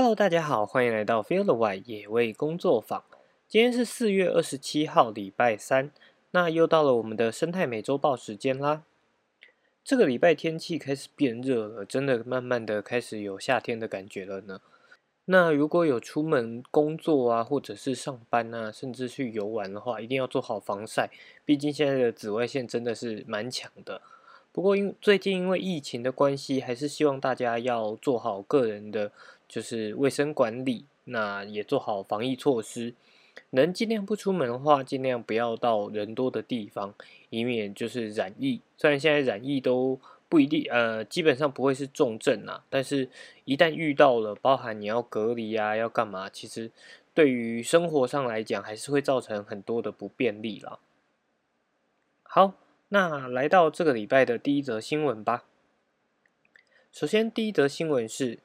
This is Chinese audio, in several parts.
Hello，大家好，欢迎来到 Feel the White 野味工作坊。今天是四月二十七号，礼拜三。那又到了我们的生态美洲豹时间啦。这个礼拜天气开始变热了，真的慢慢的开始有夏天的感觉了呢。那如果有出门工作啊，或者是上班啊，甚至去游玩的话，一定要做好防晒。毕竟现在的紫外线真的是蛮强的。不过因最近因为疫情的关系，还是希望大家要做好个人的。就是卫生管理，那也做好防疫措施。能尽量不出门的话，尽量不要到人多的地方，以免就是染疫。虽然现在染疫都不一定，呃，基本上不会是重症啊，但是一旦遇到了，包含你要隔离啊，要干嘛，其实对于生活上来讲，还是会造成很多的不便利了。好，那来到这个礼拜的第一则新闻吧。首先，第一则新闻是。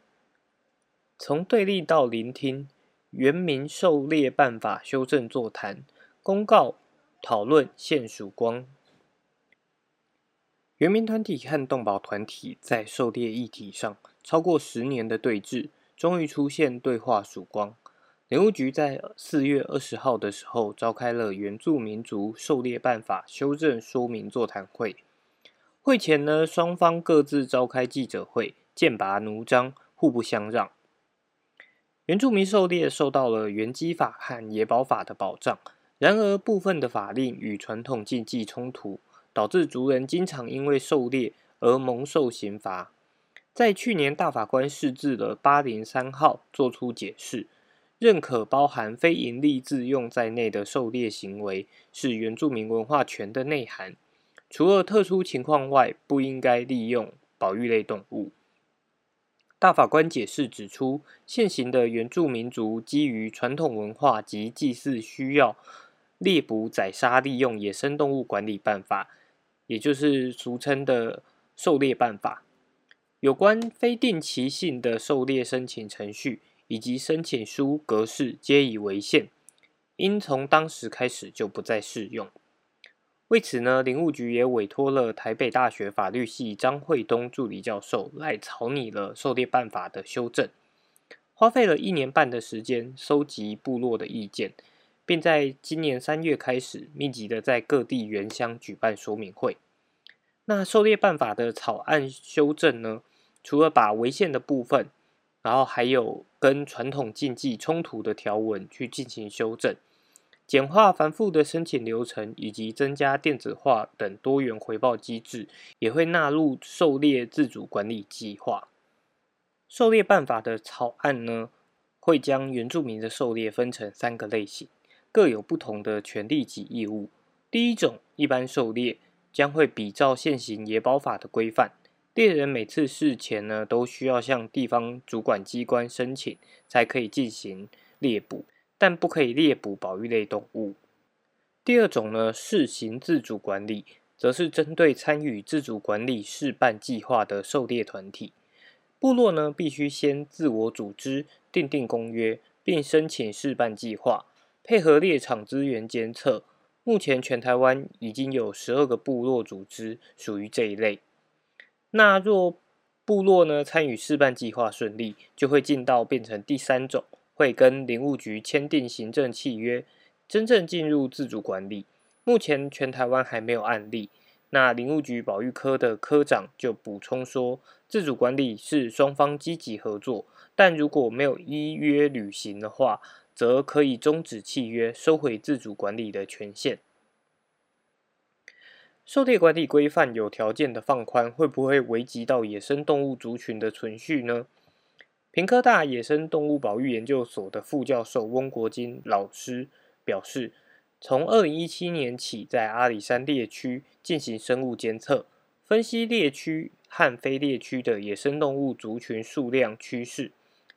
从对立到聆听，原民狩猎办法修正座谈公告讨论现曙光。原民团体和动保团体在狩猎议题上超过十年的对峙，终于出现对话曙光。林务局在四月二十号的时候召开了原住民族狩猎办法修正说明座谈会。会前呢，双方各自召开记者会，剑拔弩张，互不相让。原住民狩猎受到了原基法和野保法的保障，然而部分的法令与传统禁忌冲突，导致族人经常因为狩猎而蒙受刑罚。在去年大法官释字的八零三号作出解释，认可包含非营利自用在内的狩猎行为是原住民文化权的内涵，除了特殊情况外，不应该利用保育类动物。大法官解释指出，现行的原住民族基于传统文化及祭祀需要，猎捕、宰杀、利用野生动物管理办法，也就是俗称的狩猎办法，有关非定期性的狩猎申请程序以及申请书格式皆已违宪，应从当时开始就不再适用。为此呢，林务局也委托了台北大学法律系张惠东助理教授来草拟了狩猎办法的修正，花费了一年半的时间收集部落的意见，并在今年三月开始密集的在各地原乡举办说明会。那狩猎办法的草案修正呢，除了把违宪的部分，然后还有跟传统禁忌冲突的条文去进行修正。简化繁复的申请流程，以及增加电子化等多元回报机制，也会纳入狩猎自主管理计划。狩猎办法的草案呢，会将原住民的狩猎分成三个类型，各有不同的权利及义务。第一种一般狩猎，将会比照现行野保法的规范，猎人每次事前呢，都需要向地方主管机关申请，才可以进行猎捕。但不可以猎捕保育类动物。第二种呢，试行自主管理，则是针对参与自主管理试办计划的狩猎团体，部落呢必须先自我组织、订定公约，并申请试办计划，配合猎场资源监测。目前全台湾已经有十二个部落组织属于这一类。那若部落呢参与试办计划顺利，就会进到变成第三种。会跟林务局签订行政契约，真正进入自主管理。目前全台湾还没有案例。那林务局保育科的科长就补充说，自主管理是双方积极合作，但如果没有依约履行的话，则可以终止契约，收回自主管理的权限。狩猎管理规范有条件的放宽，会不会危及到野生动物族群的存续呢？平科大野生动物保育研究所的副教授翁国金老师表示，从二零一七年起，在阿里山猎区进行生物监测，分析猎区和非猎区的野生动物族群数量趋势。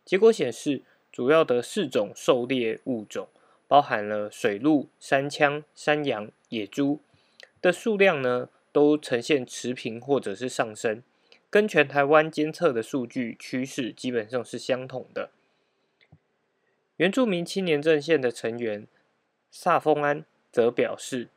结果显示，主要的四种狩猎物种，包含了水鹿、山羌、山羊、野猪的数量呢，都呈现持平或者是上升。跟全台湾监测的数据趋势基本上是相同的。原住民青年阵线的成员萨丰安则表示，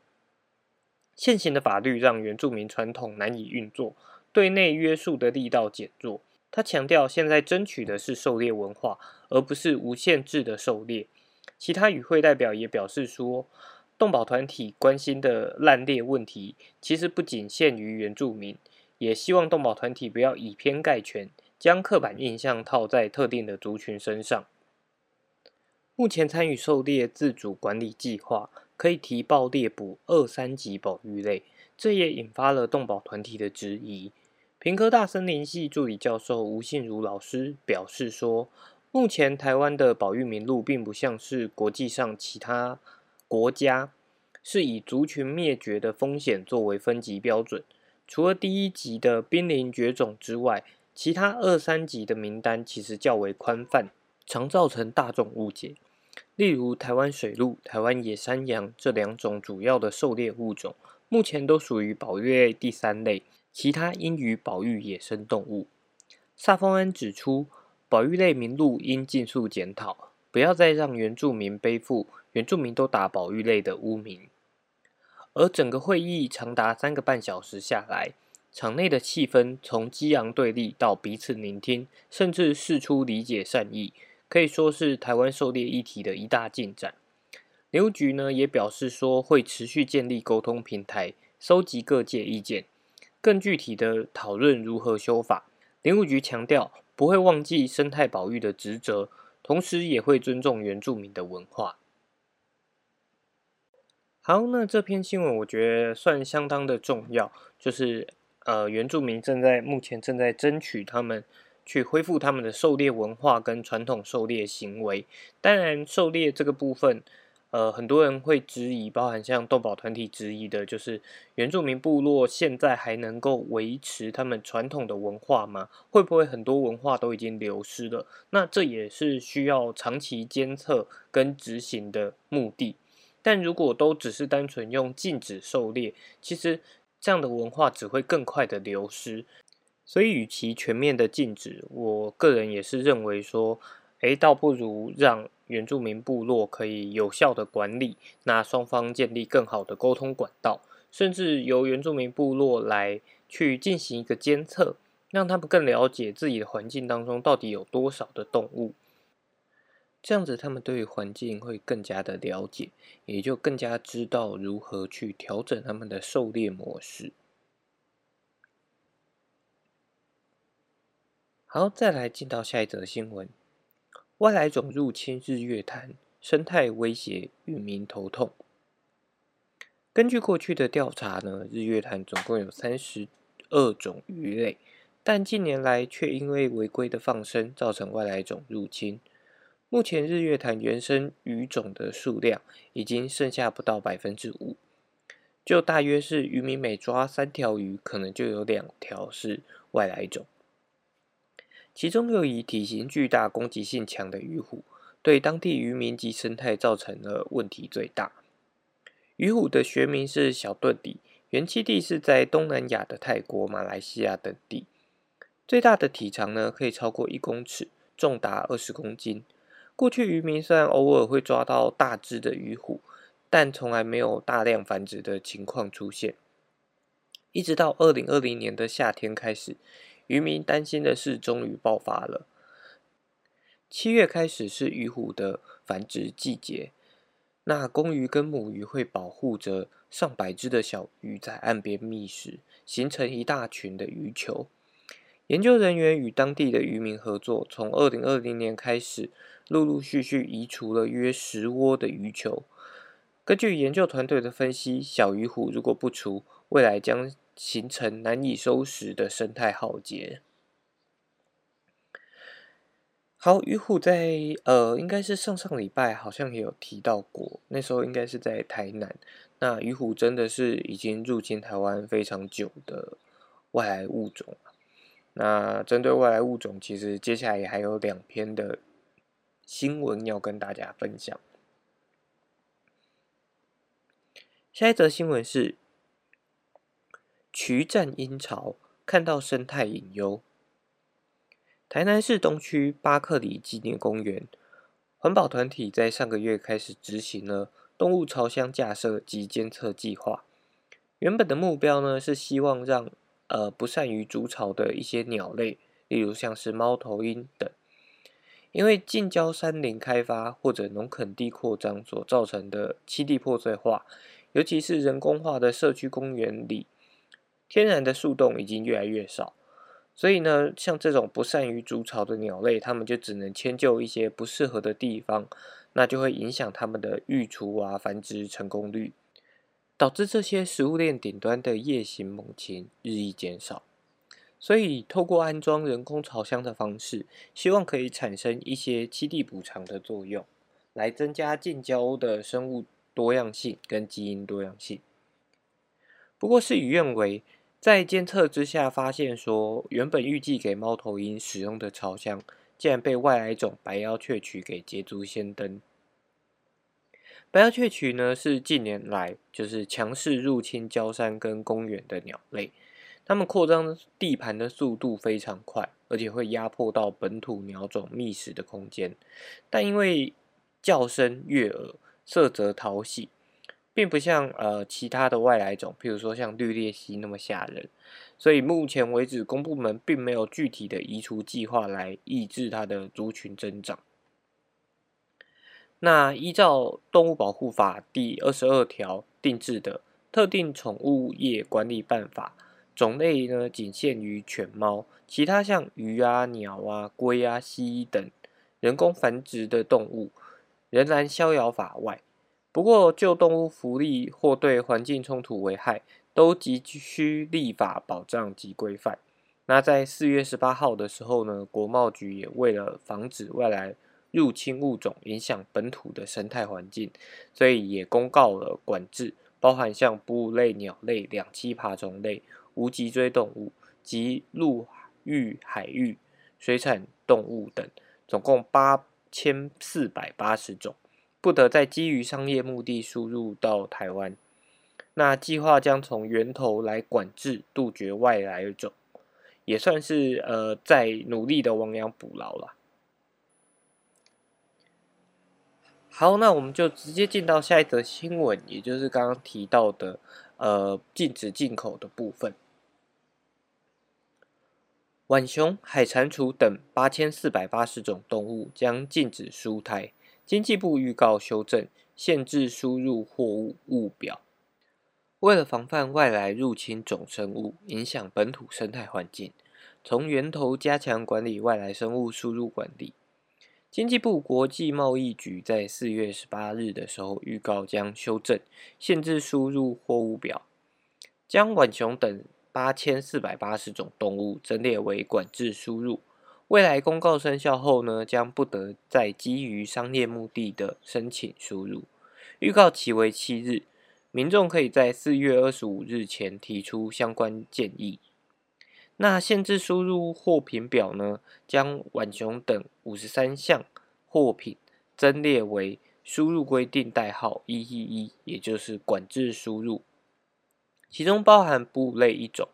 现行的法律让原住民传统难以运作，对内约束的力道减弱，他强调，现在争取的是狩猎文化，而不是无限制的狩猎。其他与会代表也表示说，动保团体关心的滥猎问题，其实不仅限于原住民，也希望动保团体不要以偏概全，将刻板印象套在特定的族群身上。目前参与狩猎自主管理计划，可以提报猎捕二三级保育类，这也引发了动保团体的质疑。平科大森林系助理教授吴信如老师表示说：“目前台湾的保育名录并不像是国际上其他国家是以族群灭绝的风险作为分级标准。除了第一级的濒临绝种之外，其他二三级的名单其实较为宽泛，常造成大众误解。例如，台湾水鹿、台湾野山羊这两种主要的狩猎物种，目前都属于保育类第三类。”其他应予保育野生动物。萨丰安指出，保育类名录应尽速检讨，不要再让原住民背负原住民都打保育类的污名。而整个会议长达三个半小时下来，场内的气氛从激昂对立到彼此聆听，甚至试出理解善意，可以说是台湾狩猎议题的一大进展。刘局呢也表示说，会持续建立沟通平台，收集各界意见。更具体的讨论如何修法，林务局强调不会忘记生态保育的职责，同时也会尊重原住民的文化。好，那这篇新闻我觉得算相当的重要，就是呃原住民正在目前正在争取他们去恢复他们的狩猎文化跟传统狩猎行为。当然，狩猎这个部分。呃，很多人会质疑，包含像动保团体质疑的，就是原住民部落现在还能够维持他们传统的文化吗？会不会很多文化都已经流失了？那这也是需要长期监测跟执行的目的。但如果都只是单纯用禁止狩猎，其实这样的文化只会更快的流失。所以，与其全面的禁止，我个人也是认为说，诶，倒不如让。原住民部落可以有效的管理，那双方建立更好的沟通管道，甚至由原住民部落来去进行一个监测，让他们更了解自己的环境当中到底有多少的动物，这样子他们对于环境会更加的了解，也就更加知道如何去调整他们的狩猎模式。好，再来进到下一则新闻。外来种入侵日月潭，生态威胁渔民头痛。根据过去的调查呢，日月潭总共有三十二种鱼类，但近年来却因为违规的放生，造成外来种入侵。目前日月潭原生鱼种的数量已经剩下不到百分之五，就大约是渔民每抓三条鱼，可能就有两条是外来种。其中又以体型巨大、攻击性强的鱼虎，对当地渔民及生态造成了问题最大。鱼虎的学名是小盾底，原栖地是在东南亚的泰国、马来西亚等地。最大的体长呢，可以超过一公尺，重达二十公斤。过去渔民虽然偶尔会抓到大只的鱼虎，但从来没有大量繁殖的情况出现。一直到二零二零年的夏天开始。渔民担心的事，终于爆发了。七月开始是鱼虎的繁殖季节，那公鱼跟母鱼会保护着上百只的小鱼在岸边觅食，形成一大群的鱼球。研究人员与当地的渔民合作，从二零二零年开始，陆陆续续移除了约十窝的鱼球。根据研究团队的分析，小鱼虎如果不除，未来将形成难以收拾的生态浩劫。好，鱼虎在呃，应该是上上礼拜好像也有提到过，那时候应该是在台南。那鱼虎真的是已经入侵台湾非常久的外来物种。那针对外来物种，其实接下来也还有两篇的新闻要跟大家分享。下一则新闻是。渠战阴潮，看到生态隐忧。台南市东区巴克里纪念公园环保团体在上个月开始执行了动物巢箱架设及监测计划。原本的目标呢，是希望让呃不善于筑巢的一些鸟类例如像是猫头鹰等。因为近郊山林开发或者农垦地扩张所造成的栖地破碎化，尤其是人工化的社区公园里，天然的树洞已经越来越少。所以呢，像这种不善于筑巢的鸟类，它们就只能迁就一些不适合的地方，那就会影响它们的育雏啊、繁殖成功率，导致这些食物链顶端的夜行猛禽日益减少。所以，透过安装人工巢箱的方式，希望可以产生一些栖地补偿的作用，来增加近郊的生物多样性跟基因多样性。不过，事与愿违。在监测之下，发现说原本预计给猫头鹰使用的巢箱，竟然被外来种白腰雀取给捷足先登。白腰雀曲呢，是近年来就是强势入侵郊山跟公园的鸟类，它们扩张地盘的速度非常快，而且会压迫到本土鸟种觅食的空间。但因为叫声悦耳，色泽讨喜。并不像呃其他的外来种，譬如说像绿鬣蜥那么吓人，所以目前为止公部门并没有具体的移除计划来抑制它的族群增长。那依照动物保护法第二十二条定制的特定宠物业管理办法，种类呢仅限于犬猫，其他像鱼啊、鸟啊、龟啊、蜥蜴等人工繁殖的动物，仍然逍遥法外。不过，就动物福利或对环境冲突危害，都急需立法保障及规范。那在四月十八号的时候呢，国贸局也为了防止外来入侵物种影响本土的生态环境，所以也公告了管制，包含像哺乳类鸟类、两栖爬虫类、无脊椎动物及陆域、海域水产动物等，总共八千四百八十种。不得再基于商业目的输入到台湾。那计划将从源头来管制，杜绝外来种，也算是呃在努力的亡羊补牢了。好，那我们就直接进到下一则新闻，也就是刚刚提到的呃禁止进口的部分。浣熊、海蟾蜍等八千四百八十种动物将禁止输台。经济部预告修正限制输入货物物表，为了防范外来入侵种生物影响本土生态环境，从源头加强管理外来生物输入管理。经济部国际贸易局在四月十八日的时候预告将修正限制输入货物表，将浣熊等八千四百八十种动物整列为管制输入。未来公告生效后呢，将不得再基于商业目的的申请输入。预告期为七日，民众可以在四月二十五日前提出相关建议。那限制输入货品表呢，将浣熊等五十三项货品增列为输入规定代号一一一，也就是管制输入，其中包含哺乳类一种，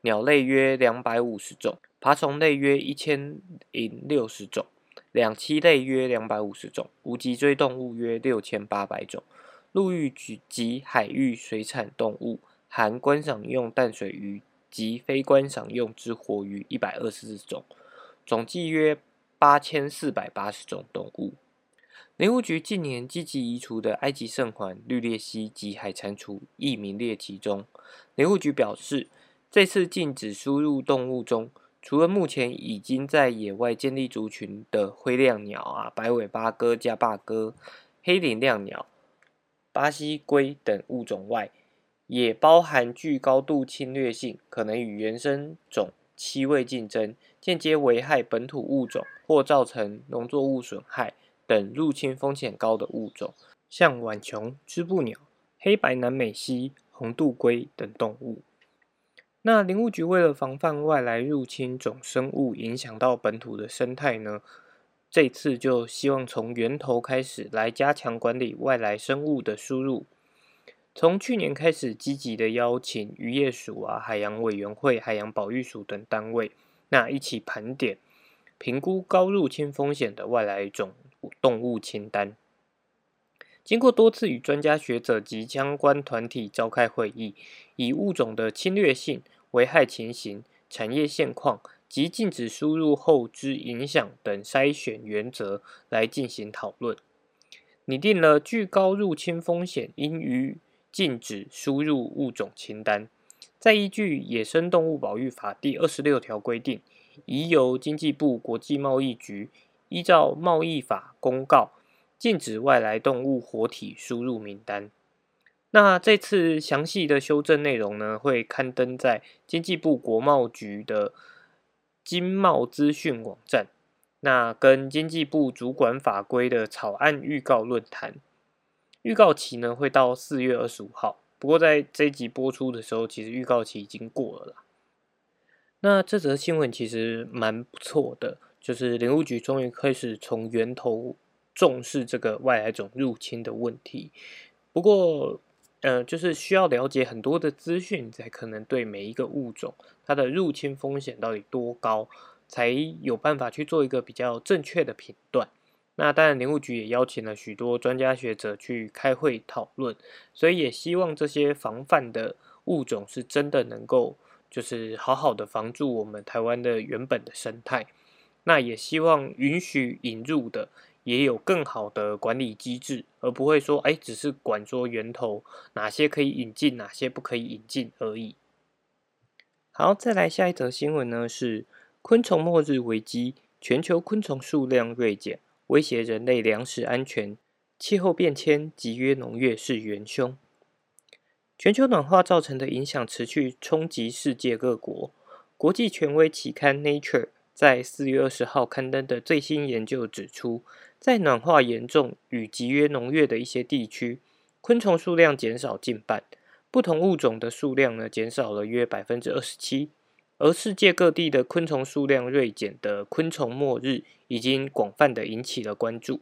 鸟类约两百五十种。爬虫类约一千零六十种，两栖类约两百五十种，无脊椎动物约六千八百种，陆域及海域水产动物含观赏用淡水鱼及非观赏用之活鱼一百二十四种，总计约八千四百八十种动物。林务局近年积极移除的埃及圣环、绿鬣蜥及海蟾蜍亦名列其中。林务局表示，这次禁止输入动物中。除了目前已经在野外建立族群的灰亮鸟啊、白尾八哥、加霸哥、黑脸亮鸟、巴西龟等物种外，也包含具高度侵略性、可能与原生种栖位竞争、间接危害本土物种或造成农作物损害等入侵风险高的物种，像浣熊、织布鸟、黑白南美蜥、红肚龟等动物。那林务局为了防范外来入侵种生物影响到本土的生态呢，这次就希望从源头开始来加强管理外来生物的输入。从去年开始，积极的邀请渔业署啊、海洋委员会、海洋保育署等单位，那一起盘点、评估高入侵风险的外来种动物清单。经过多次与专家学者及相关团体召开会议，以物种的侵略性、危害情形、产业现况、及禁止输入后之影响等筛选原则来进行讨论，拟定了具高入侵风险应予禁止输入物种清单。再依据《野生动物保育法》第二十六条规定，已由经济部国际贸易局依照贸易法公告，禁止外来动物活体输入名单。那这次详细的修正内容呢，会刊登在经济部国贸局的经贸资讯网站。那跟经济部主管法规的草案预告论坛，预告期呢会到四月二十五号。不过，在这一集播出的时候，其实预告期已经过了啦。那这则新闻其实蛮不错的，就是林务局终于开始从源头重视这个外来种入侵的问题。不过，呃，就是需要了解很多的资讯，才可能对每一个物种它的入侵风险到底多高，才有办法去做一个比较正确的评断。那当然，林务局也邀请了许多专家学者去开会讨论，所以也希望这些防范的物种是真的能够，就是好好的防住我们台湾的原本的生态。那也希望允许引入的也有更好的管理机制，而不会说，哎，只是管说源头哪些可以引进，哪些不可以引进而已。好，再来下一则新闻呢，是昆虫末日危机，全球昆虫数量锐减。威胁人类粮食安全，气候变迁集约农业是元凶。全球暖化造成的影响持续冲击世界各国。国际权威期刊《Nature》在四月二十号刊登的最新研究指出，在暖化严重与集约农业的一些地区，昆虫数量减少近半，不同物种的数量呢减少了约百分之二十七。而世界各地的昆虫数量锐减的昆虫末日，已经广泛的引起了关注。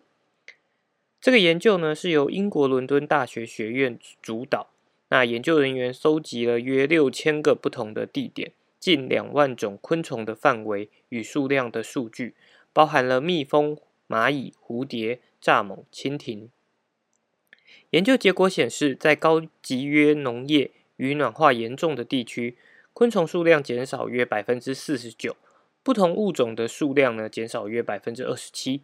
这个研究呢，是由英国伦敦大学学院主导。那研究人员搜集了约六千个不同的地点，近两万种昆虫的范围与数量的数据，包含了蜜蜂、蚂蚁、蝴蝶、蚱蜢、蜻蜓。研究结果显示，在高集约农业与暖化严重的地区。昆虫数量减少约百分之四十九，不同物种的数量呢减少约百分之二十七。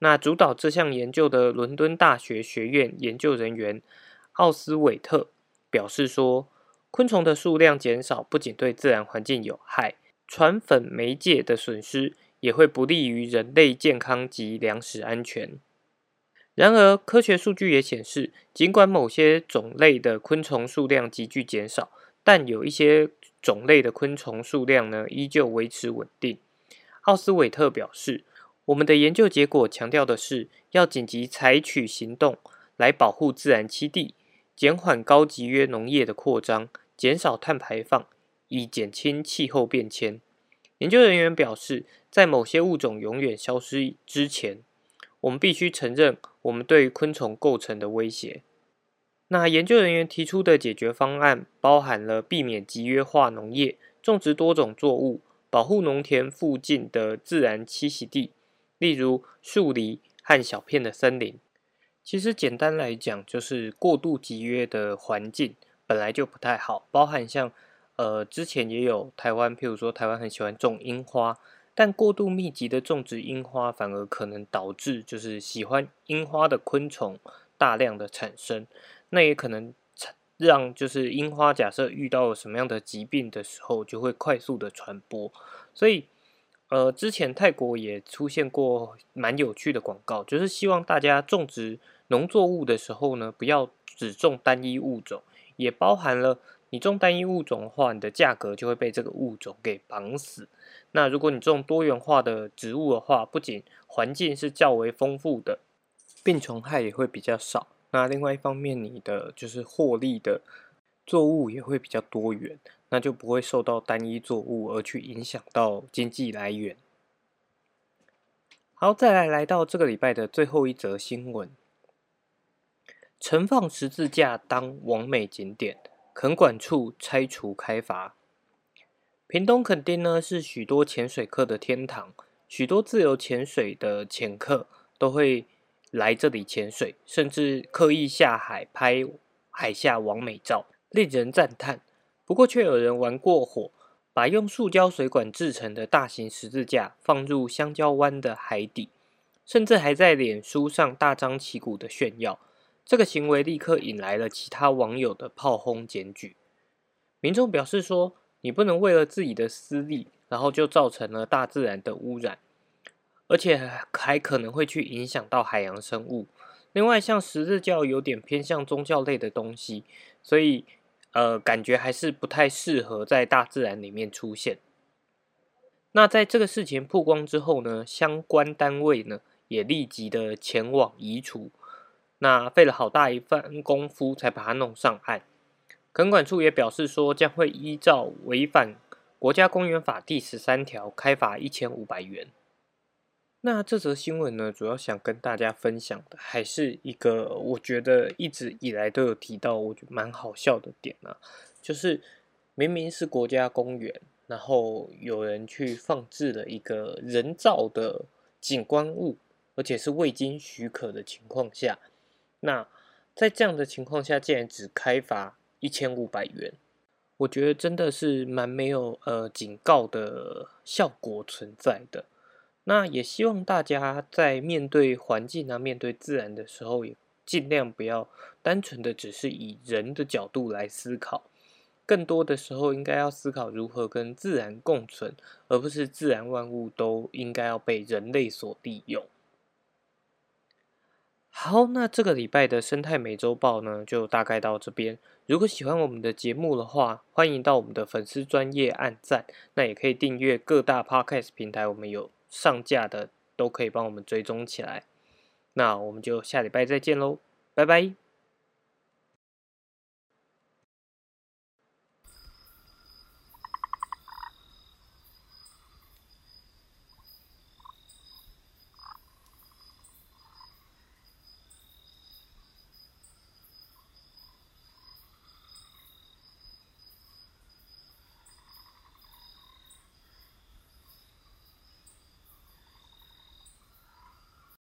那主导这项研究的伦敦大学学院研究人员奥斯韦特表示说，昆虫的数量减少不仅对自然环境有害，传粉媒介的损失也会不利于人类健康及粮食安全。然而，科学数据也显示，尽管某些种类的昆虫数量急剧减少，但有一些种类的昆虫数量呢，依旧维持稳定。奥斯韦特表示：“我们的研究结果强调的是，要紧急采取行动来保护自然栖地，减缓高级约农业的扩张，减少碳排放，以减轻气候变迁。”研究人员表示，在某些物种永远消失之前，我们必须承认我们对于昆虫构成的威胁。那研究人员提出的解决方案包含了避免集约化农业、种植多种作物、保护农田附近的自然栖息地，例如树篱和小片的森林。其实简单来讲，就是过度集约的环境本来就不太好，包含像呃之前也有台湾，譬如说台湾很喜欢种樱花，但过度密集的种植樱花反而可能导致就是喜欢樱花的昆虫大量的产生。那也可能让就是樱花，假设遇到什么样的疾病的时候，就会快速的传播。所以，呃，之前泰国也出现过蛮有趣的广告，就是希望大家种植农作物的时候呢，不要只种单一物种，也包含了你种单一物种的话，你的价格就会被这个物种给绑死。那如果你种多元化的植物的话，不仅环境是较为丰富的，病虫害也会比较少。那另外一方面，你的就是获利的作物也会比较多元，那就不会受到单一作物而去影响到经济来源。好，再来来到这个礼拜的最后一则新闻：盛放十字架当完美景点，垦管处拆除开罚。屏东垦丁呢是许多潜水客的天堂，许多自由潜水的潜客都会。来这里潜水，甚至刻意下海拍海下完美照，令人赞叹。不过，却有人玩过火，把用塑胶水管制成的大型十字架放入香蕉湾的海底，甚至还在脸书上大张旗鼓的炫耀。这个行为立刻引来了其他网友的炮轰检举。民众表示说：“你不能为了自己的私利，然后就造成了大自然的污染，而且还可能会去影响到海洋生物。另外，像十字教有点偏向宗教类的东西，所以。”呃，感觉还是不太适合在大自然里面出现。那在这个事情曝光之后呢，相关单位呢也立即的前往移除。那费了好大一番功夫才把它弄上岸。垦管处也表示说，将会依照违反国家公园法第十三条开罚一千五百元。那这则新闻呢，主要想跟大家分享的，还是一个我觉得一直以来都有提到，我觉得蛮好笑的点啊，就是明明是国家公园，然后有人去放置了一个人造的景观物，而且是未经许可的情况下，那在这样的情况下，竟然只开罚一千五百元，我觉得真的是蛮没有呃警告的效果存在的。那也希望大家在面对环境啊、面对自然的时候，也尽量不要单纯的只是以人的角度来思考，更多的时候应该要思考如何跟自然共存，而不是自然万物都应该要被人类所利用。好，那这个礼拜的生态美洲豹呢，就大概到这边。如果喜欢我们的节目的话，欢迎到我们的粉丝专业按赞，那也可以订阅各大 podcast 平台，我们有。上架的都可以帮我们追踪起来，那我们就下礼拜再见喽，拜拜。